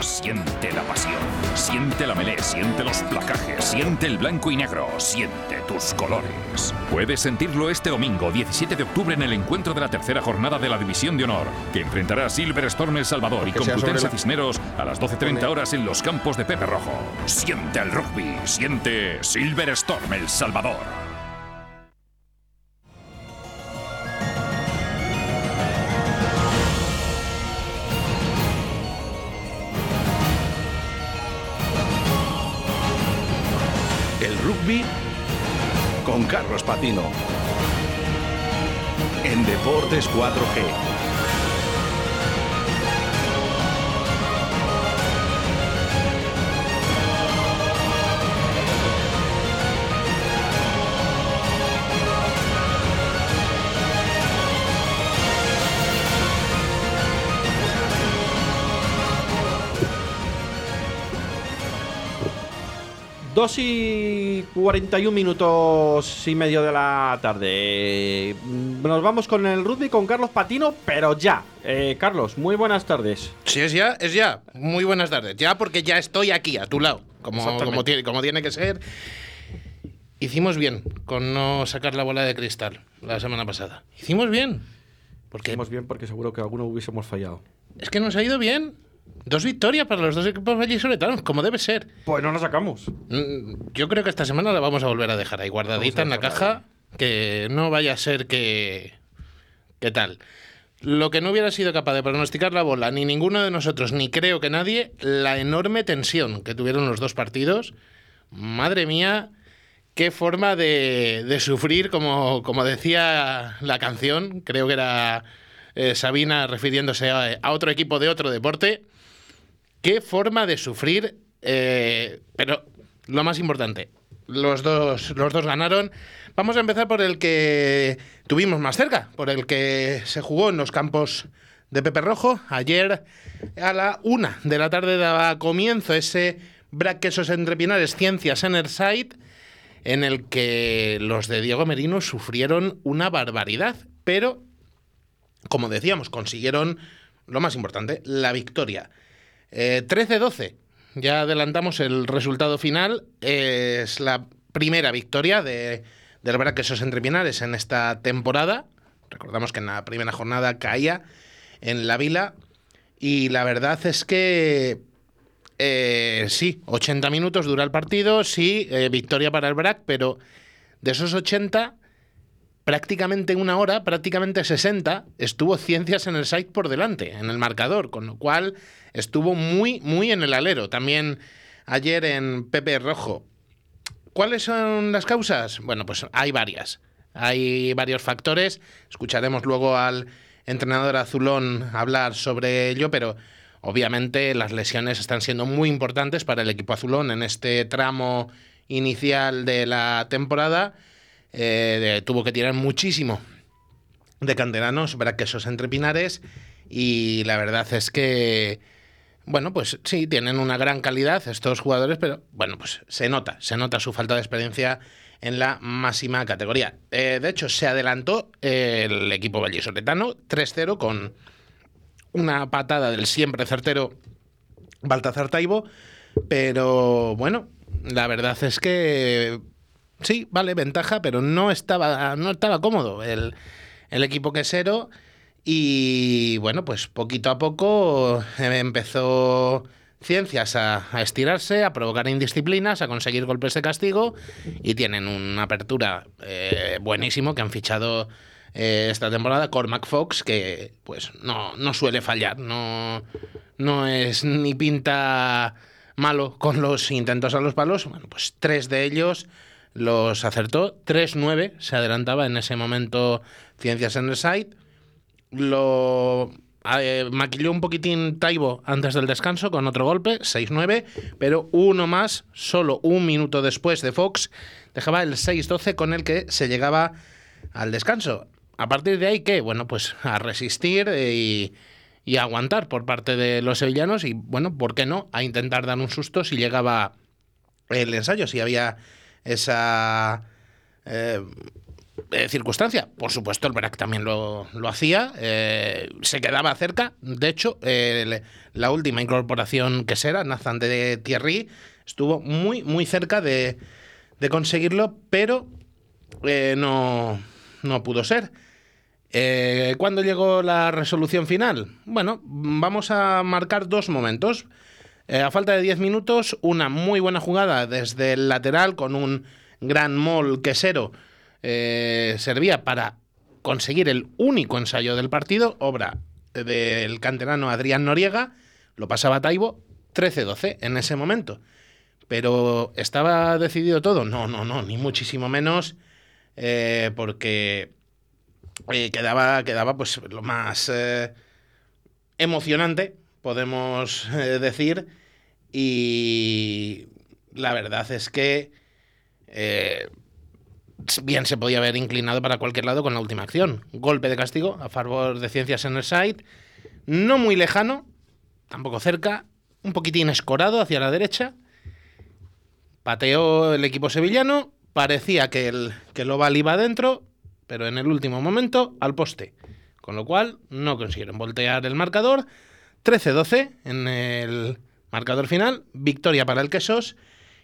Siente la pasión, siente la melé, siente los placajes, siente el blanco y negro, siente tus colores. Puedes sentirlo este domingo, 17 de octubre, en el encuentro de la tercera jornada de la División de Honor, que enfrentará a Silver Storm El Salvador y Complutense Cisneros a las 12.30 horas en los campos de Pepe Rojo. Siente el rugby, siente Silver Storm El Salvador. En Deportes 4G. Dos y 41 minutos y medio de la tarde. Nos vamos con el rugby con Carlos Patino, pero ya. Eh, Carlos, muy buenas tardes. Sí, es ya, es ya. Muy buenas tardes. Ya porque ya estoy aquí, a tu lado, como, como, tiene, como tiene que ser. Hicimos bien con no sacar la bola de cristal la semana pasada. Hicimos bien. Porque, Hicimos bien porque seguro que alguno hubiésemos fallado. Es que nos ha ido bien. Dos victorias para los dos equipos vallisoletanos, como debe ser. Pues no nos sacamos. Mm, yo creo que esta semana la vamos a volver a dejar ahí guardadita en la caja, que no vaya a ser que... ¿Qué tal? Lo que no hubiera sido capaz de pronosticar la bola, ni ninguno de nosotros, ni creo que nadie, la enorme tensión que tuvieron los dos partidos. Madre mía, qué forma de, sufrir, como, como decía la canción, creo que era eh, Sabina refiriéndose a otro equipo de otro deporte Qué forma de sufrir, eh, pero lo más importante, los dos, los dos ganaron. Vamos a empezar por el que tuvimos más cerca, por el que se jugó en los campos de Pepe Rojo. Ayer a la una de la tarde daba comienzo ese Braquesos entre Pinares Ciencias Enerside, en el que los de Diego Merino sufrieron una barbaridad, pero, como decíamos, consiguieron lo más importante, la victoria. 13-12. Eh, ya adelantamos el resultado final. es la primera victoria de, del Braquesos entre Pinares en esta temporada. Recordamos que en la primera jornada caía en la vila. Y la verdad es que eh, sí, 80 minutos dura el partido, sí, eh, victoria para el BRAC, pero de esos 80 prácticamente una hora, prácticamente 60, estuvo Ciencias en el site por delante, en el marcador, con lo cual estuvo muy, muy en el alero. También ayer en Pepe Rojo. ¿Cuáles son las causas? Bueno, pues hay varias. Hay varios factores. Escucharemos luego al entrenador azulón hablar sobre ello, pero obviamente las lesiones están siendo muy importantes para el equipo azulón en este tramo inicial de la temporada eh, tuvo que tirar muchísimo de canteranos, braquesos entre pinares. Y la verdad es que, bueno, pues sí, tienen una gran calidad estos jugadores, pero bueno, pues se nota, se nota su falta de experiencia en la máxima categoría. Eh, de hecho, se adelantó el equipo vallisoletano 3-0 con una patada del siempre certero Baltazar Taibo, pero bueno, la verdad es que sí, vale, ventaja, pero no estaba, no estaba cómodo el, equipo quesero. Y bueno, pues poquito a poco eh, empezó Ciencias a, estirarse, a provocar indisciplinas, a conseguir golpes de castigo y tienen una apertura eh, buenísimo que han fichado eh, esta temporada, Cormac Fox, que pues no, no suele fallar, no, no es ni pinta malo con los intentos a los palos. Bueno, pues tres de ellos los acertó. 3-9 se adelantaba en ese momento Ciencias en el site. Lo eh, maquilló un poquitín Taibo antes del descanso con otro golpe, 6-9, pero uno más, solo un minuto después de Fox, dejaba el 6-12 con el que se llegaba al descanso. A partir de ahí, ¿qué? Bueno, pues a resistir y, y aguantar por parte de los sevillanos y, bueno, ¿por qué no? A intentar dar un susto si llegaba el ensayo, si había esa, eh, eh, circunstancia. Por supuesto, el Brac también lo, hacía, eh, se quedaba cerca. De hecho, la última incorporación que será, Nathan de Thierry, estuvo muy, muy cerca de, de conseguirlo, pero no, no pudo ser. ¿Cuándo llegó la resolución final? Bueno, vamos a marcar dos momentos. A falta de 10 minutos, una muy buena jugada desde el lateral con un gran mol quesero eh, servía para conseguir el único ensayo del partido, obra del canterano Adrián Noriega, lo pasaba Taibo 13-12 en ese momento. Pero ¿estaba decidido todo? No, no, no, ni muchísimo menos, eh, porque eh, quedaba, quedaba pues lo más emocionante, podemos decir, y la verdad es que bien se podía haber inclinado para cualquier lado con la última acción. Golpe de castigo a favor de Ciencias en el side. No muy lejano, tampoco cerca, un poquitín escorado hacia la derecha. Pateó el equipo sevillano, parecía que el, que iba adentro, pero en el último momento al poste. Con lo cual no consiguieron voltear el marcador. 13-12 en el marcador final. Victoria para el Quesos.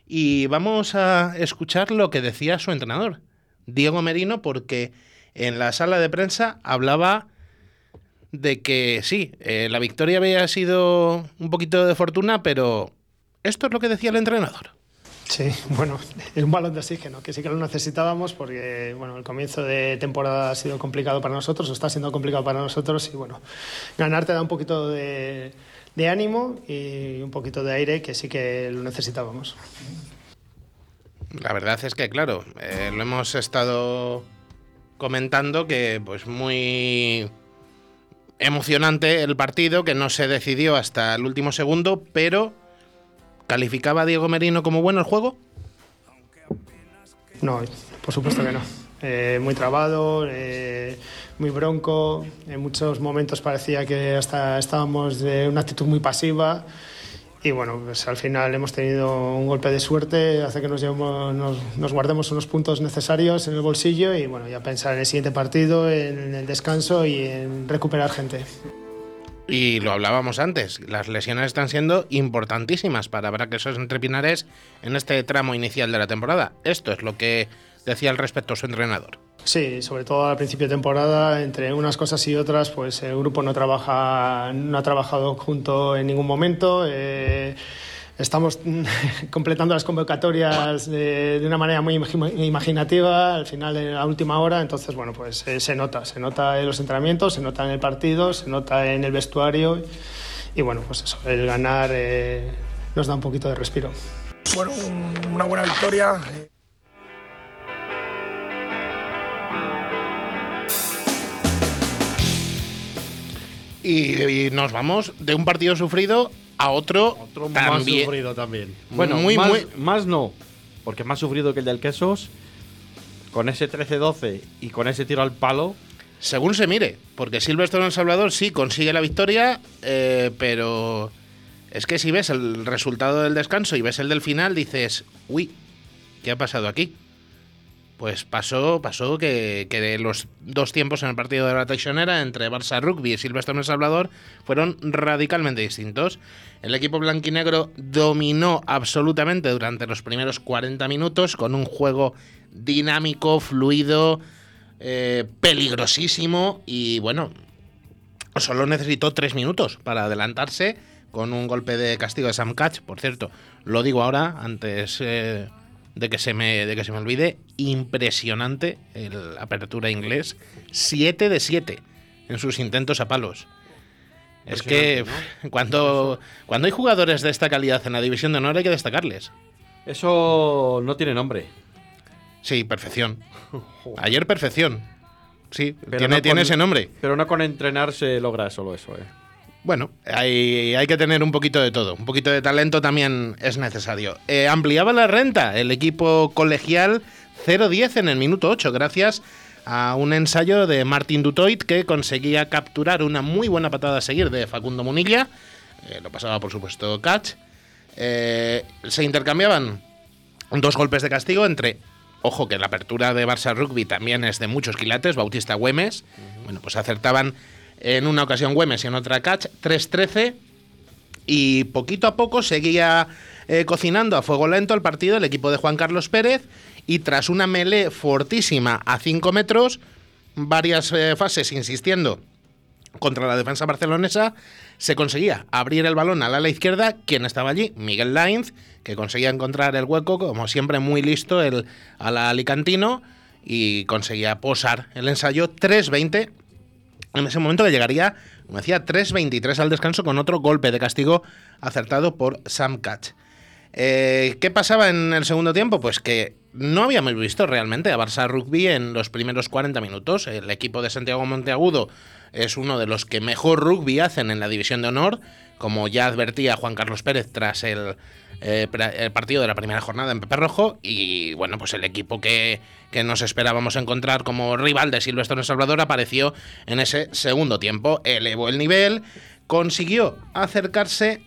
Y vamos a escuchar lo que decía su entrenador. Diego Merino porque en la sala de prensa hablaba de que sí, eh, la victoria había sido un poquito de fortuna, pero esto es lo que decía el entrenador. Sí, bueno, es un balón de oxígeno, que sí que lo necesitábamos porque bueno, el comienzo de temporada ha sido complicado para nosotros, está siendo complicado para nosotros y bueno, ganar te da un poquito de, de ánimo y un poquito de aire que sí que lo necesitábamos. La verdad es que, claro, eh, lo hemos estado comentando que pues muy emocionante el partido, que no se decidió hasta el último segundo, pero ¿calificaba a Diego Merino como bueno el juego? No, por supuesto que no. Eh, muy trabado, eh, muy bronco. En muchos momentos parecía que hasta estábamos de una actitud muy pasiva. Y bueno, pues al final hemos tenido un golpe de suerte, hace que nos, llevemos, nos, guardemos unos puntos necesarios en el bolsillo y bueno, ya pensar en el siguiente partido, en el descanso y en recuperar gente. Y lo hablábamos antes, las lesiones están siendo importantísimas para Braquesos entre Pinares en este tramo inicial de la temporada. Esto es lo que decía al respecto su entrenador. Sí, sobre todo al principio de temporada, entre unas cosas y otras, pues el grupo no trabaja, no ha trabajado junto en ningún momento. Eh, estamos completando las convocatorias de, una manera muy imaginativa al final de la última hora, entonces bueno, pues eh, se nota, se nota en los entrenamientos, se nota en el partido, se nota en el vestuario y bueno, pues eso, el ganar eh, nos da un poquito de respiro. Bueno, una buena victoria. Y, nos vamos de un partido sufrido a otro, otro más sufrido también. Bueno, muy, más, muy... más no, porque más sufrido que el del Quesos, con ese 13-12 y con ese tiro al palo. Según se mire, porque Silvestre en El Salvador sí consigue la victoria, eh, pero es que si ves el resultado del descanso y ves el del final, dices, uy, ¿qué ha pasado aquí? Pues pasó, pasó que, los dos tiempos en el partido de la traicionera entre Barça Rugby y Silvestre El Salvador fueron radicalmente distintos. El equipo blanquinegro dominó absolutamente durante los primeros 40 minutos con un juego dinámico, fluido, eh, peligrosísimo y bueno, solo necesitó tres minutos para adelantarse con un golpe de castigo de Sam Catch. Por cierto, lo digo ahora, antes... Eh, de que se me, de que se me olvide, impresionante el apertura inglés. 7 de 7 en sus intentos a palos. Es que cuando, cuando hay jugadores de esta calidad en la división de honor hay que destacarles. Eso no tiene nombre. Sí, perfección. Ayer perfección. Sí, tiene, tiene ese nombre. Pero no con entrenarse se logra solo eso, ¿eh? Bueno, hay, hay, que tener un poquito de todo. Un poquito de talento también es necesario. Eh, ampliaba la renta el equipo colegial 0-10 en el minuto 8, gracias a un ensayo de Martin Dutoit que conseguía capturar una muy buena patada a seguir de Facundo Munilla. Eh, lo pasaba, por supuesto, Catch. Eh, se intercambiaban dos golpes de castigo entre ojo que la apertura de Barça Rugby también es de muchos quilates, Bautista Güemes. Bueno, pues acertaban en una ocasión Güemes y en otra Catch, 3-13. Y poquito a poco seguía eh, cocinando a fuego lento el partido el equipo de Juan Carlos Pérez. Y tras una melee fortísima a 5 metros, varias eh, fases insistiendo contra la defensa barcelonesa, se conseguía abrir el balón al ala izquierda. quien estaba allí? Miguel Lainz, que conseguía encontrar el hueco, como siempre muy listo, el ala alicantino, y conseguía posar el ensayo 3-20. En ese momento que llegaría, como decía, 3-23 al descanso con otro golpe de castigo acertado por Sam Catch. Eh, ¿Qué pasaba en el segundo tiempo? Pues que no habíamos visto realmente a Barça Rugby en los primeros 40 minutos. El equipo de Santiago Monteagudo es uno de los que mejor rugby hacen en la división de honor, como ya advertía Juan Carlos Pérez tras el, eh, partido de la primera jornada en Pepe Rojo, y bueno, pues el equipo que, que nos esperábamos encontrar como rival de Silvestre Salvador apareció en ese segundo tiempo, elevó el nivel, consiguió acercarse,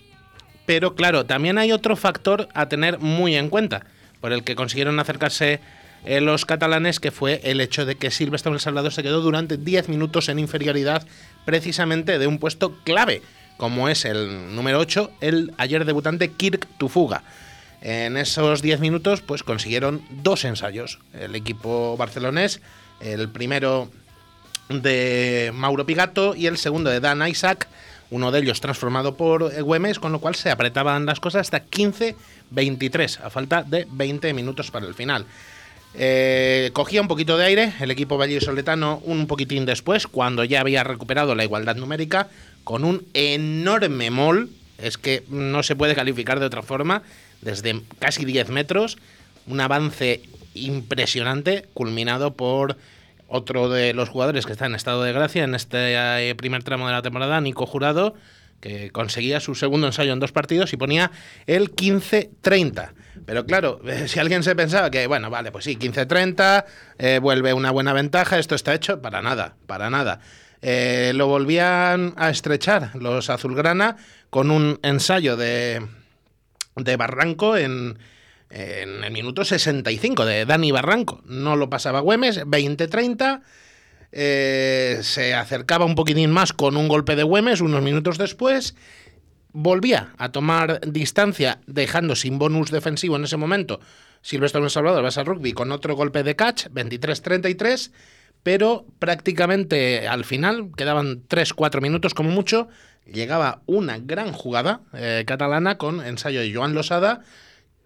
pero claro, también hay otro factor a tener muy en cuenta, por el que consiguieron acercarse eh, los catalanes, que fue el hecho de que Silvestre El Salvador se quedó durante 10 minutos en inferioridad precisamente de un puesto clave, como es el número 8, el ayer debutante Kirk Tufuga. En esos 10 minutos pues consiguieron dos ensayos. El equipo barcelonés, el primero de Mauro Pigato y el segundo de Dan Isaac, uno de ellos transformado por Güemes, con lo cual se apretaban las cosas hasta 15-23, a falta de 20 minutos para el final. Eh, cogía un poquito de aire el equipo vallisoletano un poquitín después, cuando ya había recuperado la igualdad numérica, con un enorme mol, es que no se puede calificar de otra forma, desde casi 10 metros, un avance impresionante, culminado por otro de los jugadores que está en estado de gracia en este eh, primer tramo de la temporada, Nico Jurado, que conseguía su segundo ensayo en dos partidos y ponía el 15-30. Pero claro, si alguien se pensaba que, bueno, vale, pues sí, 15-30, eh, vuelve una buena ventaja, esto está hecho, para nada, para nada. Eh, lo volvían a estrechar los azulgrana con un ensayo de, de Barranco en, el minuto 65 de Dani Barranco. No lo pasaba Güemes, 20-30. Eh, se acercaba un poquitín más con un golpe de Güemes unos minutos después, volvía a tomar distancia dejando sin bonus defensivo en ese momento Silvestre Salvador vas rugby con otro golpe de catch, 23-33, pero prácticamente al final, quedaban 3-4 minutos como mucho, llegaba una gran jugada eh, catalana con ensayo de Joan Losada,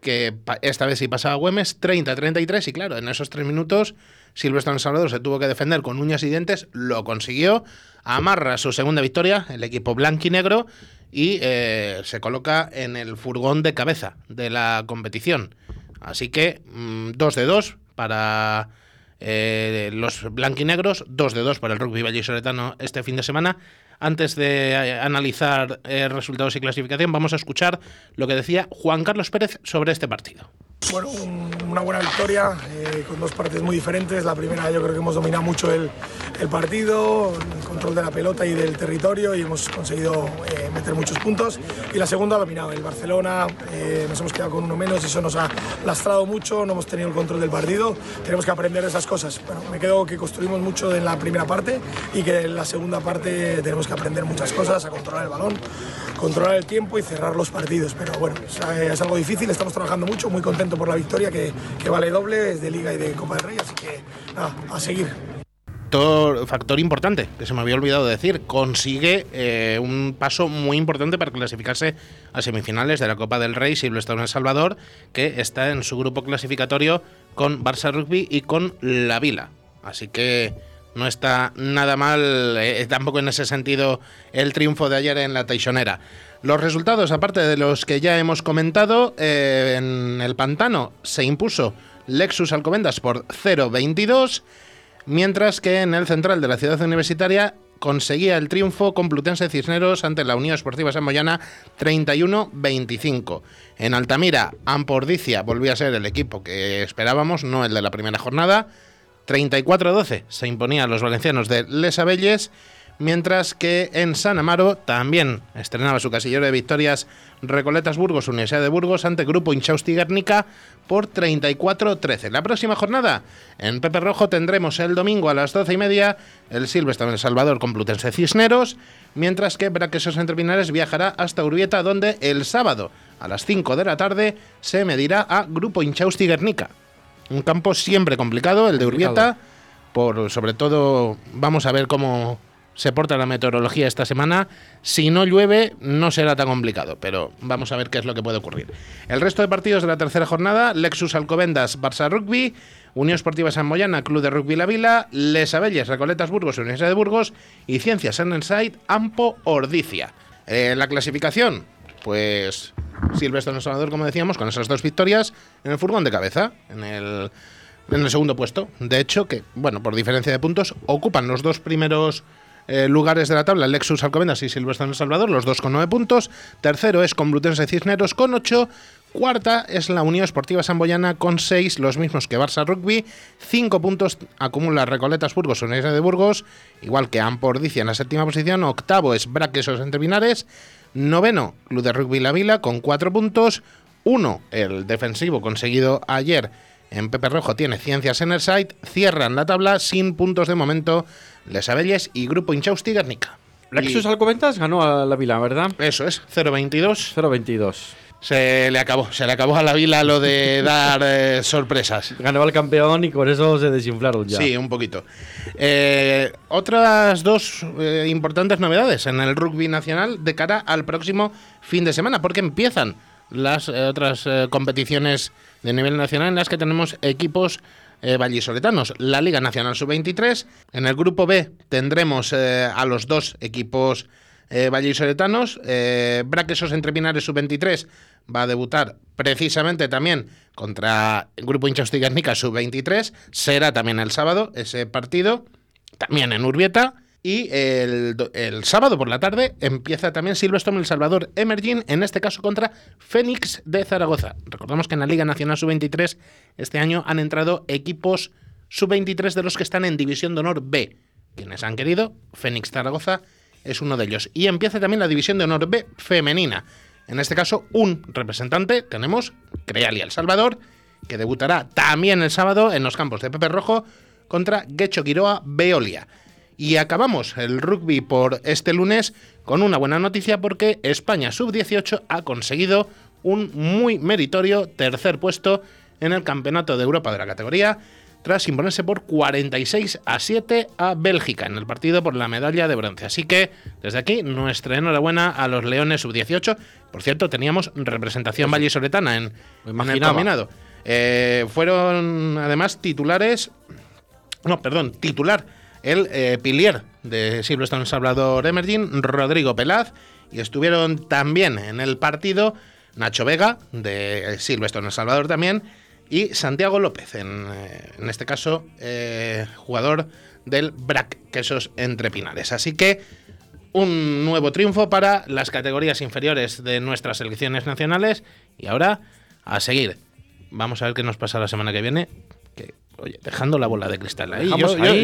que esta vez sí pasaba Güemes, 30-33, y claro, en esos 3 minutos Silvestre Salvador se tuvo que defender con uñas y dientes, lo consiguió, amarra su segunda victoria, el equipo blanquinegro, y eh, se coloca en el furgón de cabeza de la competición. Así que 2 mm, de 2 para eh, los blanquinegros, 2 de 2 para el rugby vallisoletano este fin de semana. Antes de eh, analizar resultados y clasificación, vamos a escuchar lo que decía Juan Carlos Pérez sobre este partido. Bueno, una buena victoria eh, con dos partes muy diferentes. La primera yo creo que hemos dominado mucho el, partido, el control de la pelota y del territorio y hemos conseguido eh, meter muchos puntos. Y la segunda dominado el Barcelona, eh, nos hemos quedado con uno menos y eso nos ha lastrado mucho, no hemos tenido el control del partido. Tenemos que aprender de esas cosas. Me quedo que construimos mucho en la primera parte y que en la segunda parte tenemos que aprender muchas cosas, a controlar el balón, controlar el tiempo y cerrar los partidos. Pero bueno, es algo difícil, estamos trabajando mucho, muy contentos por la victoria que, vale doble, es de Liga y de Copa del Rey, así que nada, a seguir. Factor, importante, que se me había olvidado de decir, consigue eh, un paso muy importante para clasificarse a semifinales de la Copa del Rey Silvestre en El Salvador, que está en su grupo clasificatorio con Barça Rugby y con La Vila. Así que no está nada mal, eh, tampoco en ese sentido, el triunfo de ayer en la Teixonera. Los resultados, aparte de los que ya hemos comentado, eh, en el Pantano se impuso Lexus Alcobendas por 0-22, mientras que en el central de la ciudad universitaria conseguía el triunfo Complutense Cisneros ante la Unión Esportiva Moyana 31-25. En Altamira, Ampordicia volvía a ser el equipo que esperábamos, no el de la primera jornada. 34-12 se imponía a los valencianos de Les Abelles mientras que en San Amaro también estrenaba su casillero de victorias Recoletas Burgos, Universidad de Burgos ante Grupo Inchausti Guernica por 34-13. La próxima jornada en Pepe Rojo tendremos el domingo a las 12 y media el Silvestre en El Salvador con Plutense Cisneros, mientras que Braquesos Entre Pinares viajará hasta Urbieta donde el sábado a las 5 de la tarde se medirá a Grupo Inchausti Guernica. Un campo siempre complicado, el de Urbieta, por sobre todo vamos a ver cómo se porta la meteorología esta semana. Si no llueve, no será tan complicado, pero vamos a ver qué es lo que puede ocurrir. El resto de partidos de la tercera jornada: Lexus Alcobendas, Barça Rugby, Unión Esportiva San Moyana, Club de Rugby La Vila, Les Abelles, Recoletas Burgos, Universidad de Burgos y Ciencias Enside, Ampo Ordicia. Eh, la clasificación, pues Silvestre Salvador, como decíamos, con esas dos victorias en el furgón de cabeza, en el, en el segundo puesto. De hecho, que, bueno, por diferencia de puntos, ocupan los dos primeros eh, lugares de la tabla, Lexus Alcobendas y Silvestre en El Salvador, los dos con nueve puntos. Tercero es Complutense Cisneros con ocho. Cuarta es la Unión Esportiva Samboyana con seis, los mismos que Barça Rugby. Cinco puntos acumula Recoletas Burgos, Universidad de Burgos, igual que Ampordicia en la séptima posición. Octavo es Braquesos Entre Pinares. Noveno, Club de Rugby La Vila con cuatro puntos. Uno, el defensivo conseguido ayer en Pepe Rojo tiene Ciencias Enerside. Cierran la tabla sin puntos de momento Les Abelles y Grupo Inchausti Guernica. Lexus Alcobendas ganó a la Vila, ¿verdad? Eso es, 0-22. 0-22. Se le acabó, se le acabó a la Vila lo de dar eh, sorpresas. Ganó al campeón y con eso se desinflaron ya. Sí, un poquito. Eh, otras dos eh, importantes novedades en el rugby nacional de cara al próximo fin de semana, porque empiezan las eh, otras competiciones de nivel nacional en las que tenemos equipos vallisoletanos. La Liga Nacional Sub-23. En el grupo B tendremos a los dos equipos eh, vallisoletanos. Eh, Braquesos Entre Pinares Sub-23 va a debutar precisamente también contra el grupo Inchausti Guernica Sub-23. Será también el sábado ese partido, también en Urbieta. Y el, el sábado por la tarde empieza también Silverstone El Salvador Emerging, en este caso contra Fénix de Zaragoza. Recordamos que en la Liga Nacional Sub-23 este año han entrado equipos Sub-23 de los que están en División de Honor B. Quienes han querido, Fénix Zaragoza es uno de ellos. Y empieza también la División de Honor B femenina. En este caso, un representante, tenemos Crealia El Salvador, que debutará también el sábado en los campos de Pepe Rojo contra Guecho Quiroa Veolia. Y acabamos el rugby por este lunes con una buena noticia porque España Sub-18 ha conseguido un muy meritorio tercer puesto en el Campeonato de Europa de la categoría tras imponerse por 46 a 7 a Bélgica en el partido por la medalla de bronce. Así que desde aquí nuestra enhorabuena a los Leones Sub-18. Por cierto, teníamos representación vallisoletana en, en el combinado. Eh, fueron además titulares no, perdón, titular, el eh, pilier de Silverstone Salvador Emerging, Rodrigo Pelaz, y estuvieron también en el partido Nacho Vega, de Silverstone El Salvador también, y Santiago López, en, eh, en este caso, eh, jugador del BRAC, Quesos Entre Pinares. Así que un nuevo triunfo para las categorías inferiores de nuestras selecciones nacionales, y ahora a seguir. Vamos a ver qué nos pasa la semana que viene. Que, oye, dejando la bola de cristal ahí.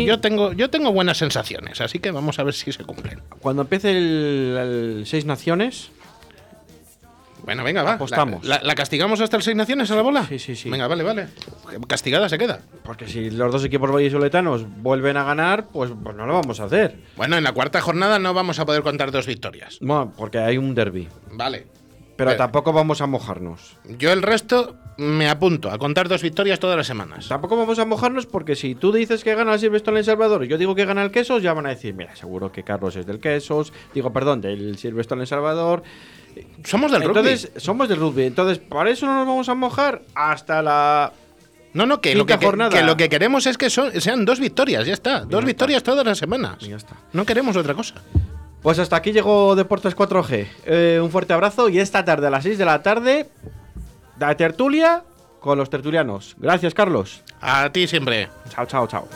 Yo, tengo, yo tengo buenas sensaciones, así que vamos a ver si se cumplen. Cuando empiece el, el Seis Naciones, Bueno, venga, va. Apostamos. ¿La, la- la castigamos hasta el Seis Naciones a la bola? Sí, sí, sí. Venga, vale, vale. Castigada se queda. porque si los dos equipos vallisoletanos vuelven a ganar, pues, pues no lo vamos a hacer. Bueno, en la cuarta jornada no vamos a poder contar dos victorias. Bueno, porque hay un derby. Vale. Pero Pero- tampoco vamos a mojarnos. Yo el resto me apunto a contar dos victorias todas las semanas. Tampoco vamos a mojarnos porque si tú dices que gana el Silverstone El Salvador y yo digo que gana el Quesos, ya van a decir, mira, seguro que Carlos es del Quesos, digo, perdón, del Silverstone El Salvador. Somos del Entonces, rugby. somos del rugby. Entonces, para eso no nos vamos a mojar hasta la... No, no, que lo que, jornada. que lo que queremos es que son- sean dos victorias, ya está. Dos está. victorias todas las semanas. Ya está. No queremos otra cosa. Pues hasta aquí llegó Deportes 4G. Eh, un fuerte abrazo y esta tarde a las 6 de la tarde, la tertulia con los tertulianos. Gracias, Carlos. A ti siempre. Chao, chao, chao.